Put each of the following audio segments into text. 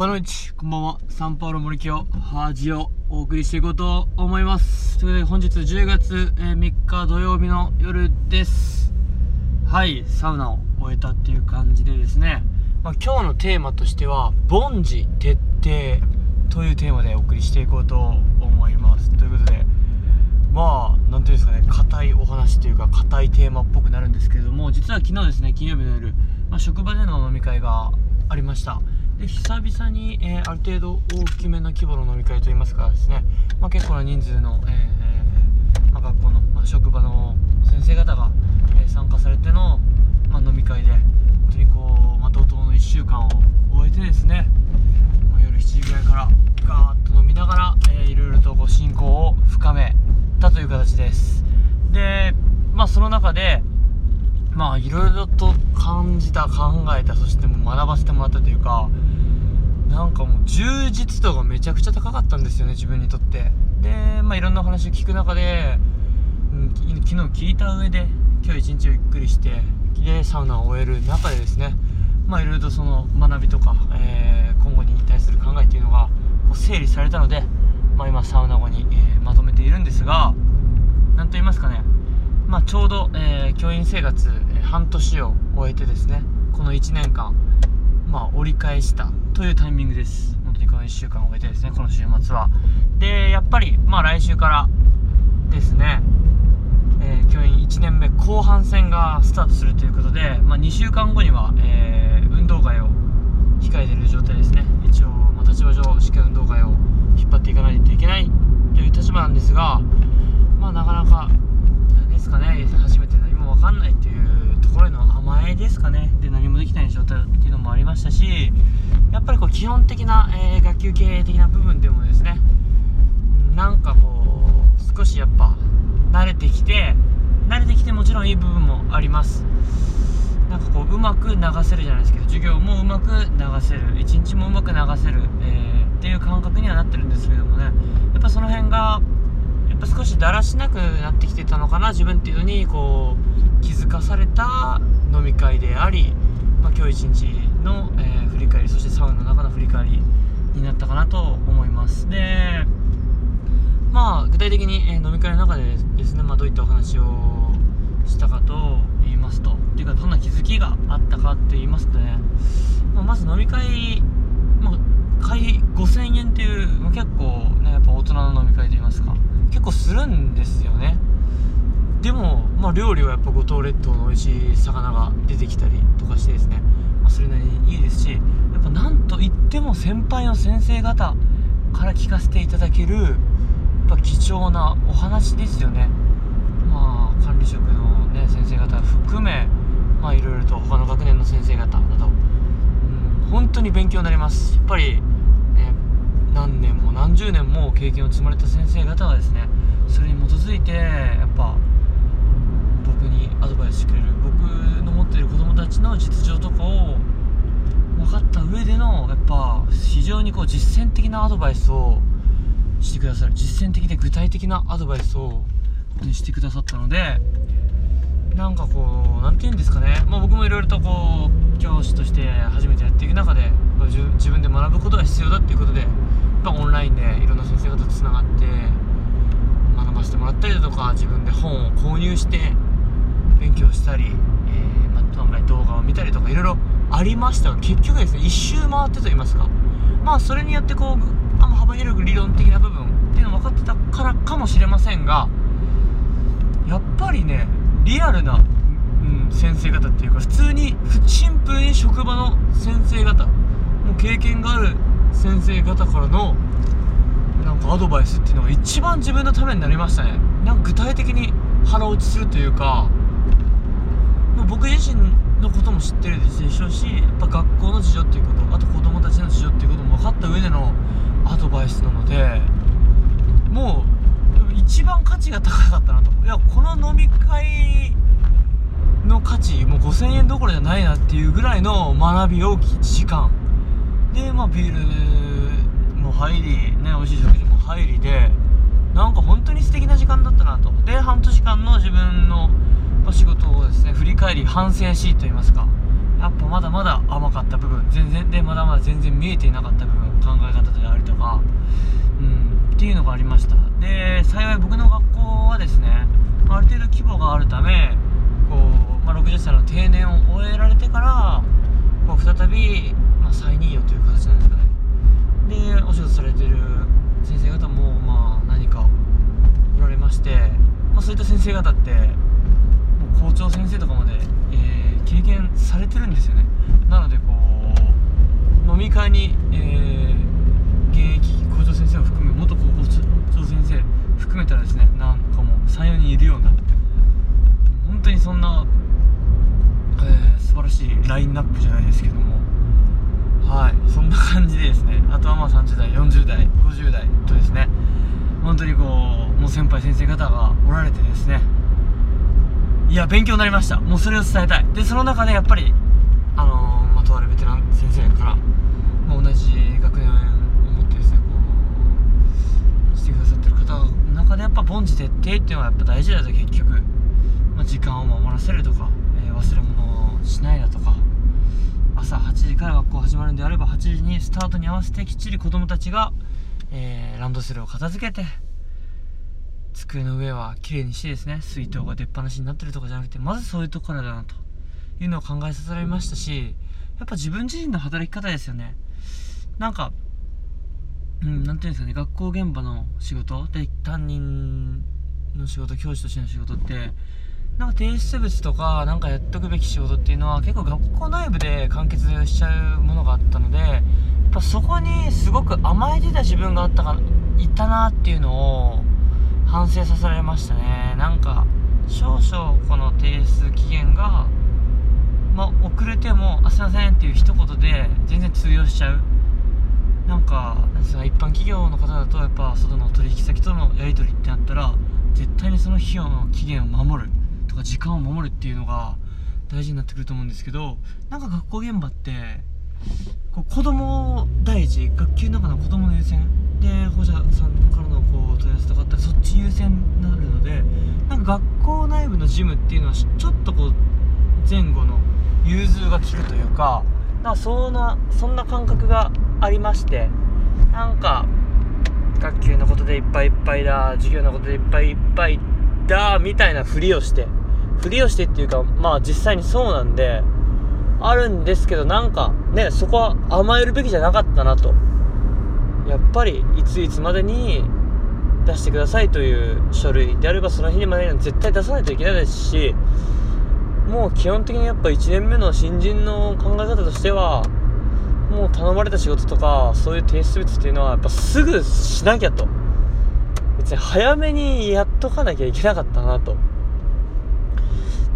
パノイチ、こんばんは。サンパウロ森清、ハージをお送りしていこうと思います。ということで、本日10月3日土曜日の夜です。はい、サウナを終えたっていう感じでですね、まあ、今日のテーマとしては、凡事徹底というテーマでお送りしていこうと思います。ということで、まあ、なんていうんですかね、硬いお話というか、硬いテーマっぽくなるんですけれども、実は昨日ですね、金曜日の夜、まあ、職場での飲み会がありました。で久々に、えー、ある程度大きめの規模の飲み会といいますかですね、まあ、結構な人数の、えー、まあ、学校の、まあ、職場の先生方が、えー、参加されての、ま飲み会で本当にこう、まとうとの1週間を終えてですね、ま夜7時ぐらいからガーッと飲みながら、えー、いろいろとこう進行を深めたという形ですでまあその中でまあいろいろと感じた考えたそしても学ばせてもらったというかなんかもう充実度がめちゃくちゃ高かったんですよね自分にとって。でまあいろんな話を聞く中で、うん、昨日聞いた上で今日一日をゆっくりしてでサウナを終える中でですねまあいろいろとその学びとか、えー、今後に対する考えっていうのがこう整理されたので、まあ、今サウナ後に、えー、まとめているんですが何と言いますかね。まあ、ちょうど、えー、教員生活、え、半年を終えてですねこの1年間、まあ、折り返したというタイミングです。本当にこの1週間を終えてですねこの週末は。でやっぱり、まあ、来週からですね、えー、教員1年目後半戦がスタートするということで、まあ、2週間後には、えー運動会を控えている状態ですね。一応、まあ、立場上しっかり運動会を引っ張っていかないといけないという立場なんですが基本的な、えー、学級経営的な部分でもですねなんかこう少しやっぱ慣れてきて慣れてきてもちろんいい部分もあります。なんかこううまく流せるじゃないですけど授業もうまく流せる一日もうまく流せる、えー、っていう感覚にはなってるんですけどもね。やっぱその辺がやっぱ少しだらしなくなってきてたのかな自分っていうのにこう気づかされた飲み会であり、まあ、今日一日の、えー、振り返りそしてサウナの中の振り返りになったかなと思います。でまあ具体的に、えー、飲み会の中でですね、まあ、どういったお話をしたかと言いますとっていうかどんな気づきがあったかって言いますとね、まあ、まず飲み会、まあ、会5000円っていう、まあ、結構ねやっぱ大人の飲み会と言いますか結構するんですよね。でも、まあ、料理はやっぱ五島列島の美味しい魚が出てきたりとかしてですね、それなりにいいですしやっぱなんといっても先輩の先生方から聞かせていただけるやっぱ貴重なお話ですよね。まあ管理職の、ね、先生方含めまあいろいろと他の学年の先生方など、うん、本当に勉強になります。やっぱり何年も何十年も経験を積まれた先生方がですねそれに基づいてやっぱ僕にアドバイスしてくれる僕の持っている子供たちの実情とかを分かった上でのやっぱ非常にこう実践的なアドバイスをしてくださる。実践的で具体的なアドバイスをしてくださったのでなんかこう何て言うんですかね、まあ、僕もいろいろとこう教師として初めてやっていく中で自分で学ぶことが必要だっていうことでやっぱオンラインでいろんな先生方とつながって学ばせてもらったりだとか自分で本を購入して勉強したり、えーまあ、案外動画を見たりとかいろいろありました。が結局ですね一周回ってと言いますか。まあそれによってこうあの幅広く理論的な部分っていうの分かってたからかもしれませんがやっぱりねリアルな、うん、先生方っていうか普通にシンプルに職場の先生方もう経験がある先生方からのなんかアドバイスっていうのが一番自分のためになりましたね。なんか具体的に腹落ちするというかもう僕自身のことも知ってるでしょうしやっぱ学校の事情っていうことあと子供たちの事情っていうことも分かった上でのアドバイスなのでもう一番価値が高かったなと。いやこの飲み会の価値もう5000円どころじゃないなっていうぐらいの学び大きい時間。でまあビールも入りね美味しい食事も入りでなんか本当に素敵な時間だったなと。で半年間の自分のお仕事をですね振り返り反省しといいますか、やっぱまだまだ甘かった部分全然でまだまだ全然見えていなかった部分考え方であるとかうんっていうのがありました。で幸い僕の学校はですねある程度規模があるためこう、まあ、60歳の定年を終えられてからこう再び、まあ、再任用という形なんですかね。でお仕事されてる先生方もまあ何かおられまして、まあ、そういった先生方って校長先生とかまで、えー、経験されてるんですよね。なのでこう飲み会に、えー、現役校長先生を含め元高校長先生含めたらですねなんかもう34人いるような本当にそんな、えー、素晴らしいラインナップじゃないですけどもはいそんな感じでですねあとはまあ30代40代50代とですね本当にこうもう先輩先生方がおられてですねいや勉強になりました。もうそれを伝えたい。でその中でやっぱりあのー、ま、とあるベテラン先生から、まあ、同じ学年を持ってですねこうしてくださってる方の中でやっぱ凡事徹底っていうのはやっぱ大事だと結局、まあ、時間を守らせるとか、えー、忘れ物をしないだとか。朝8時から学校始まるんであれば8時にスタートに合わせてきっちり子供たちが、えー、ランドセルを片付けて机の上は綺麗にしてですね水筒が出っ放しになってるとかじゃなくてまずそういうとこからだなというのを考えさせられましたしやっぱ自分自身の働き方ですよね。なんかうん何ていうんですかね学校現場の仕事で担任の仕事教師としての仕事ってなんか提出物とかなんかやっとくべき仕事っていうのは結構学校内部で完結しちゃうものがあったのでやっぱそこにすごく甘えてた自分があったかいたなっていうのを反省させられましたね。なんか少々この提出期限がまあ、遅れても「あすいません」っていう一言で全然通用しちゃう。なんかなんですか一般企業の方だとやっぱ外の取引先とのやり取りってなったら絶対にその費用の期限を守る。とか時間を守るっていうのが大事になってくると思うんですけどなんか学校現場ってこう子供第一学級の中の子供の優先で保者さんからのこう問い合わせとかあったらそっち優先になるのでなんか学校内部の事務っていうのはちょっとこう前後の融通が利くというかなんかそんなそんな感覚がありましてなんか学級のことでいっぱいいっぱいだ授業のことでいっぱいいっぱいだみたいなふりをしてふりをしてっていうかまあ実際にそうなんであるんですけどなんかねそこは甘えるべきじゃなかったなと。やっぱりいついつまでに出してくださいという書類であればその日にまでには絶対出さないといけないですしもう基本的にやっぱ1年目の新人の考え方としてはもう頼まれた仕事とかそういう提出物っていうのはやっぱすぐしなきゃと。別に早めにやっとかなきゃいけなかったなと。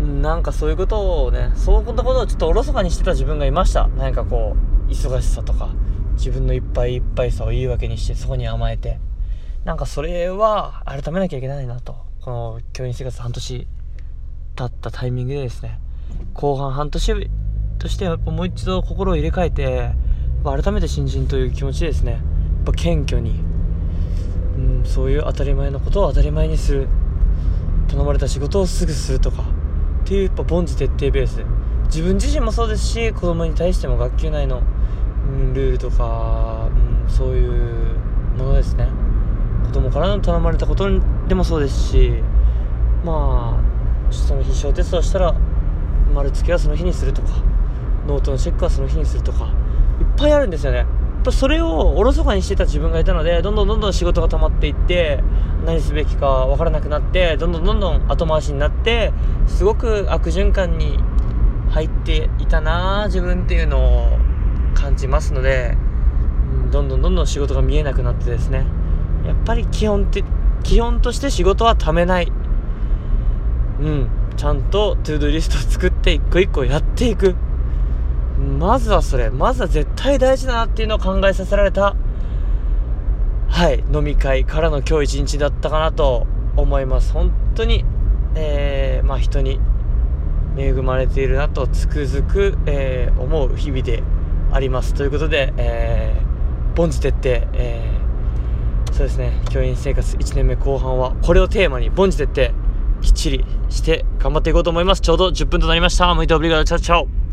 なんかそういうことをね、そういうことをちょっとおろそかにしてた自分がいました。何かこう、忙しさとか、自分のいっぱいいっぱいさを言い訳にして、そこに甘えて。なんかそれは、改めなきゃいけないなと。この教員生活半年経ったタイミングでですね、後半半年としてやっぱもう一度心を入れ替えて、改めて新人という気持ちでですね、やっぱ謙虚に、うん、そういう当たり前のことを当たり前にする。頼まれた仕事をすぐするとか、っていうやっぱ凡事徹底ベース自分自身もそうですし子供に対しても学級内の、ルールとか、うん、そういうものですね。子供からの頼まれたことでもそうですしまあその日小テストをしたら丸付けはその日にするとかノートのチェックはその日にするとかいっぱいあるんですよね。やっぱそれをおろそかにしてた自分がいたのでどんどんどんどん仕事が溜まっていって何すべきか分からなくなってどんどんどんどん後回しになってすごく悪循環に入っていたな自分っていうのを。感じますので、うん、どんどんどんどん仕事が見えなくなってですね。やっぱり基本って基本として仕事はためない。うんちゃんとトゥードゥリストを作って一個一個やっていく。まずはそれ、まずは絶対大事だなっていうのを考えさせられた、はい、飲み会からの今日一日だったかなと思います。本当に、えー、まあ人に恵まれているなとつくづく、えー、思う日々であります。ということで、えー、凡事徹底、えー、そうですね、教員生活1年目後半は、これをテーマに凡事徹底、きっちりして頑張っていこうと思います。ちょうど10分となりました。向いてオブリガード、チャオチャオ